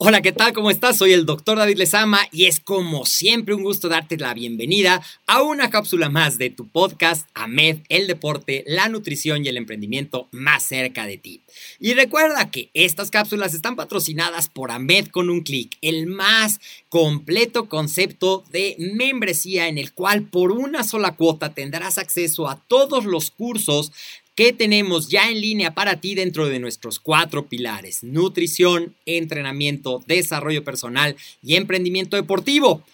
Hola, ¿qué tal? ¿Cómo estás? Soy el doctor David Lezama y es como siempre un gusto darte la bienvenida a una cápsula más de tu podcast AMED, el deporte, la nutrición y el emprendimiento más cerca de ti. Y recuerda que estas cápsulas están patrocinadas por AMED con un clic, el más completo concepto de membresía en el cual por una sola cuota tendrás acceso a todos los cursos ¿Qué tenemos ya en línea para ti dentro de nuestros cuatro pilares? Nutrición, entrenamiento, desarrollo personal y emprendimiento deportivo.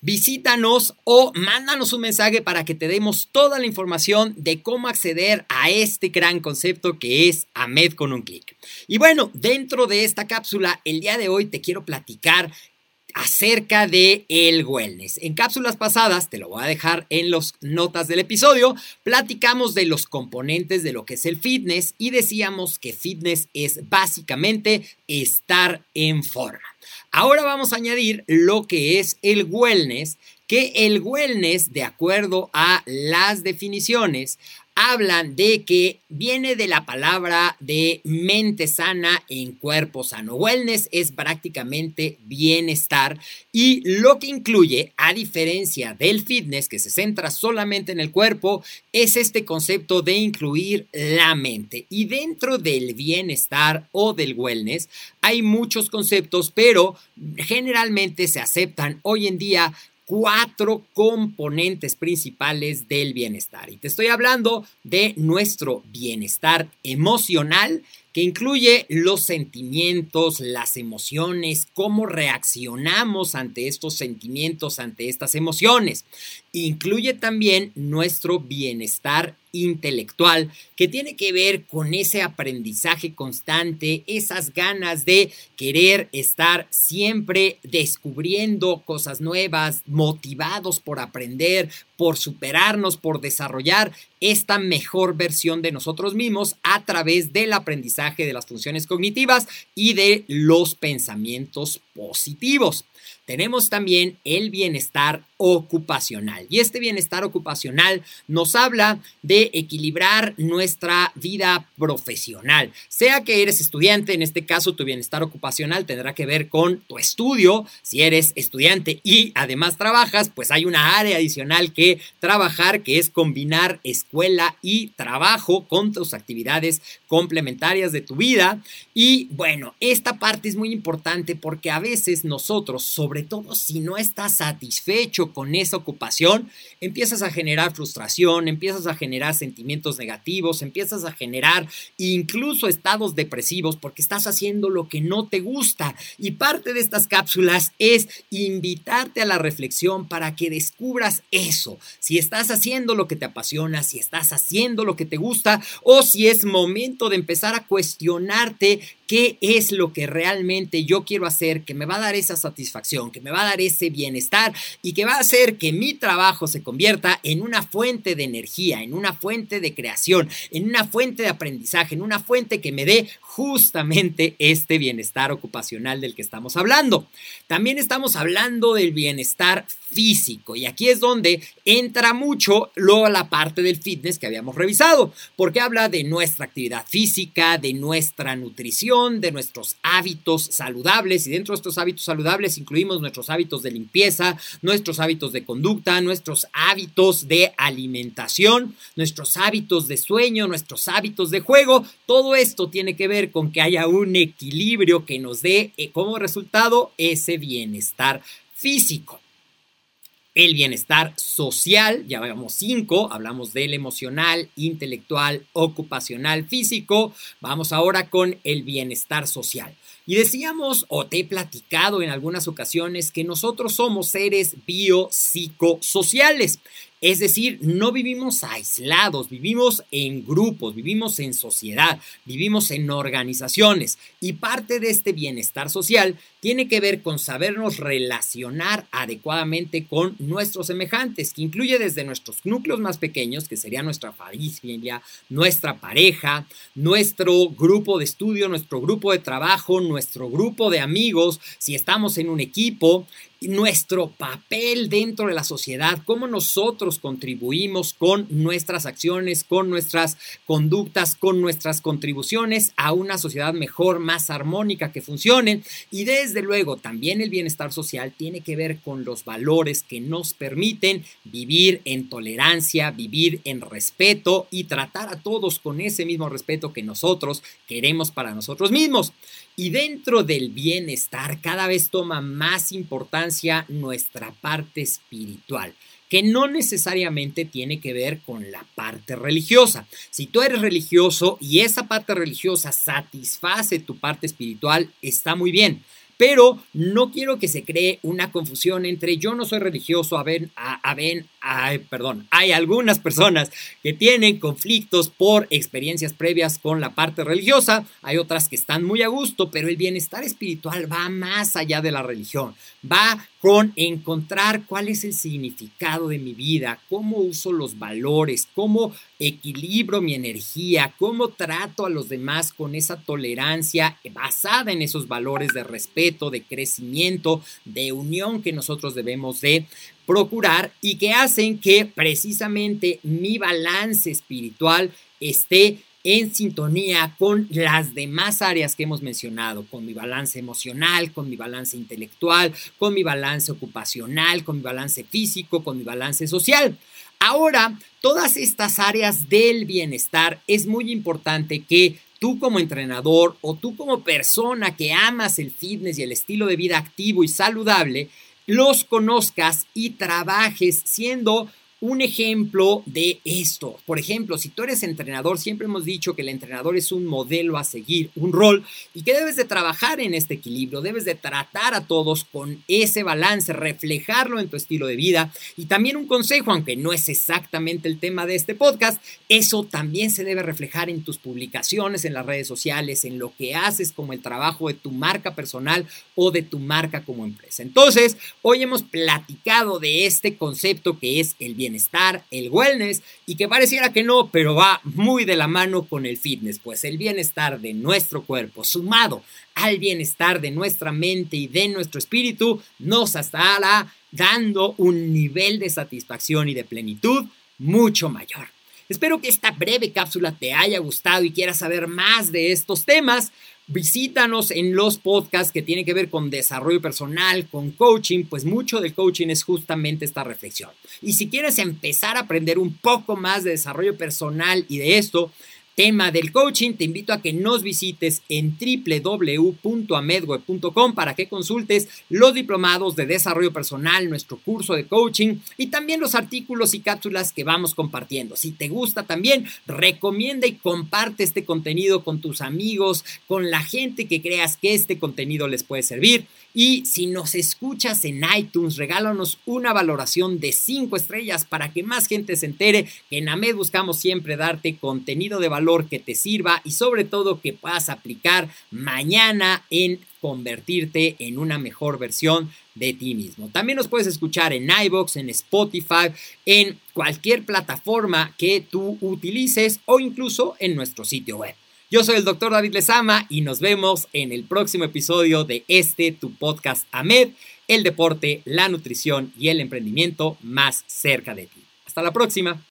Visítanos o mándanos un mensaje para que te demos toda la información de cómo acceder a este gran concepto que es AMED con un clic. Y bueno, dentro de esta cápsula, el día de hoy te quiero platicar acerca de el wellness. En cápsulas pasadas, te lo voy a dejar en las notas del episodio, platicamos de los componentes de lo que es el fitness y decíamos que fitness es básicamente estar en forma. Ahora vamos a añadir lo que es el wellness, que el wellness, de acuerdo a las definiciones, hablan de que viene de la palabra de mente sana en cuerpo sano. Wellness es prácticamente bienestar y lo que incluye, a diferencia del fitness que se centra solamente en el cuerpo, es este concepto de incluir la mente. Y dentro del bienestar o del wellness hay muchos conceptos, pero generalmente se aceptan hoy en día cuatro componentes principales del bienestar. Y te estoy hablando de nuestro bienestar emocional, que incluye los sentimientos, las emociones, cómo reaccionamos ante estos sentimientos, ante estas emociones. Incluye también nuestro bienestar intelectual, que tiene que ver con ese aprendizaje constante, esas ganas de querer estar siempre descubriendo cosas nuevas, motivados por aprender, por superarnos, por desarrollar esta mejor versión de nosotros mismos a través del aprendizaje de las funciones cognitivas y de los pensamientos positivos. Tenemos también el bienestar ocupacional. Y este bienestar ocupacional nos habla de equilibrar nuestra vida profesional. Sea que eres estudiante, en este caso tu bienestar ocupacional tendrá que ver con tu estudio. Si eres estudiante y además trabajas, pues hay una área adicional que trabajar, que es combinar escuela y trabajo con tus actividades complementarias de tu vida. Y bueno, esta parte es muy importante porque a veces nosotros, sobre todo si no estás satisfecho con esa ocupación, empiezas a generar frustración, empiezas a generar sentimientos negativos, empiezas a generar incluso estados depresivos porque estás haciendo lo que no te gusta. Y parte de estas cápsulas es invitarte a la reflexión para que descubras eso. Si estás haciendo lo que te apasiona, si estás haciendo lo que te gusta o si es momento de empezar a cuestionarte qué es lo que realmente yo quiero hacer, que me va a dar esa satisfacción, que me va a dar ese bienestar y que va a hacer que mi trabajo se convierta en una fuente de energía, en una fuente de creación, en una fuente de aprendizaje, en una fuente que me dé justamente este bienestar ocupacional del que estamos hablando. También estamos hablando del bienestar físico y aquí es donde entra mucho luego la parte del fitness que habíamos revisado, porque habla de nuestra actividad física, de nuestra nutrición, de nuestros hábitos saludables y dentro de estos hábitos saludables incluimos nuestros hábitos de limpieza, nuestros hábitos de conducta, nuestros hábitos de alimentación, nuestros hábitos de sueño, nuestros hábitos de juego. Todo esto tiene que ver con que haya un equilibrio que nos dé eh, como resultado ese bienestar físico el bienestar social, ya vemos cinco, hablamos del emocional, intelectual, ocupacional, físico, vamos ahora con el bienestar social. Y decíamos, o te he platicado en algunas ocasiones, que nosotros somos seres biopsicosociales. Es decir, no vivimos aislados, vivimos en grupos, vivimos en sociedad, vivimos en organizaciones. Y parte de este bienestar social tiene que ver con sabernos relacionar adecuadamente con nuestros semejantes, que incluye desde nuestros núcleos más pequeños, que sería nuestra familia, nuestra pareja, nuestro grupo de estudio, nuestro grupo de trabajo, nuestro grupo de amigos, si estamos en un equipo, nuestro papel dentro de la sociedad, cómo nosotros contribuimos con nuestras acciones, con nuestras conductas, con nuestras contribuciones a una sociedad mejor, más armónica, que funcione. Y desde luego, también el bienestar social tiene que ver con los valores que nos permiten vivir en tolerancia, vivir en respeto y tratar a todos con ese mismo respeto que nosotros queremos para nosotros mismos. Y dentro del bienestar cada vez toma más importancia nuestra parte espiritual que no necesariamente tiene que ver con la parte religiosa. Si tú eres religioso y esa parte religiosa satisface tu parte espiritual, está muy bien pero no quiero que se cree una confusión entre yo no soy religioso, a ver, a, ver, perdón, hay algunas personas que tienen conflictos por experiencias previas con la parte religiosa, hay otras que están muy a gusto, pero el bienestar espiritual va más allá de la religión, va con encontrar cuál es el significado de mi vida, cómo uso los valores, cómo equilibro mi energía, cómo trato a los demás con esa tolerancia basada en esos valores de respeto, de crecimiento, de unión que nosotros debemos de procurar y que hacen que precisamente mi balance espiritual esté en sintonía con las demás áreas que hemos mencionado, con mi balance emocional, con mi balance intelectual, con mi balance ocupacional, con mi balance físico, con mi balance social. Ahora, todas estas áreas del bienestar es muy importante que tú como entrenador o tú como persona que amas el fitness y el estilo de vida activo y saludable, los conozcas y trabajes siendo un ejemplo de esto. Por ejemplo, si tú eres entrenador, siempre hemos dicho que el entrenador es un modelo a seguir, un rol, y que debes de trabajar en este equilibrio, debes de tratar a todos con ese balance, reflejarlo en tu estilo de vida. Y también un consejo, aunque no es exactamente el tema de este podcast, eso también se debe reflejar en tus publicaciones en las redes sociales, en lo que haces como el trabajo de tu marca personal o de tu marca como empresa. Entonces, hoy hemos platicado de este concepto que es el bien bienestar, el wellness, y que pareciera que no, pero va muy de la mano con el fitness, pues el bienestar de nuestro cuerpo sumado al bienestar de nuestra mente y de nuestro espíritu nos estará dando un nivel de satisfacción y de plenitud mucho mayor. Espero que esta breve cápsula te haya gustado y quieras saber más de estos temas. Visítanos en los podcasts que tienen que ver con desarrollo personal, con coaching, pues mucho del coaching es justamente esta reflexión. Y si quieres empezar a aprender un poco más de desarrollo personal y de esto, tema del coaching, te invito a que nos visites en www.amedweb.com para que consultes los diplomados de desarrollo personal, nuestro curso de coaching y también los artículos y cápsulas que vamos compartiendo. Si te gusta también, recomienda y comparte este contenido con tus amigos, con la gente que creas que este contenido les puede servir. Y si nos escuchas en iTunes, regálanos una valoración de 5 estrellas para que más gente se entere que en AMED buscamos siempre darte contenido de valor que te sirva y sobre todo que puedas aplicar mañana en convertirte en una mejor versión de ti mismo. También nos puedes escuchar en iBox, en Spotify, en cualquier plataforma que tú utilices o incluso en nuestro sitio web. Yo soy el doctor David Lezama y nos vemos en el próximo episodio de este tu podcast AMED, el deporte, la nutrición y el emprendimiento más cerca de ti. Hasta la próxima.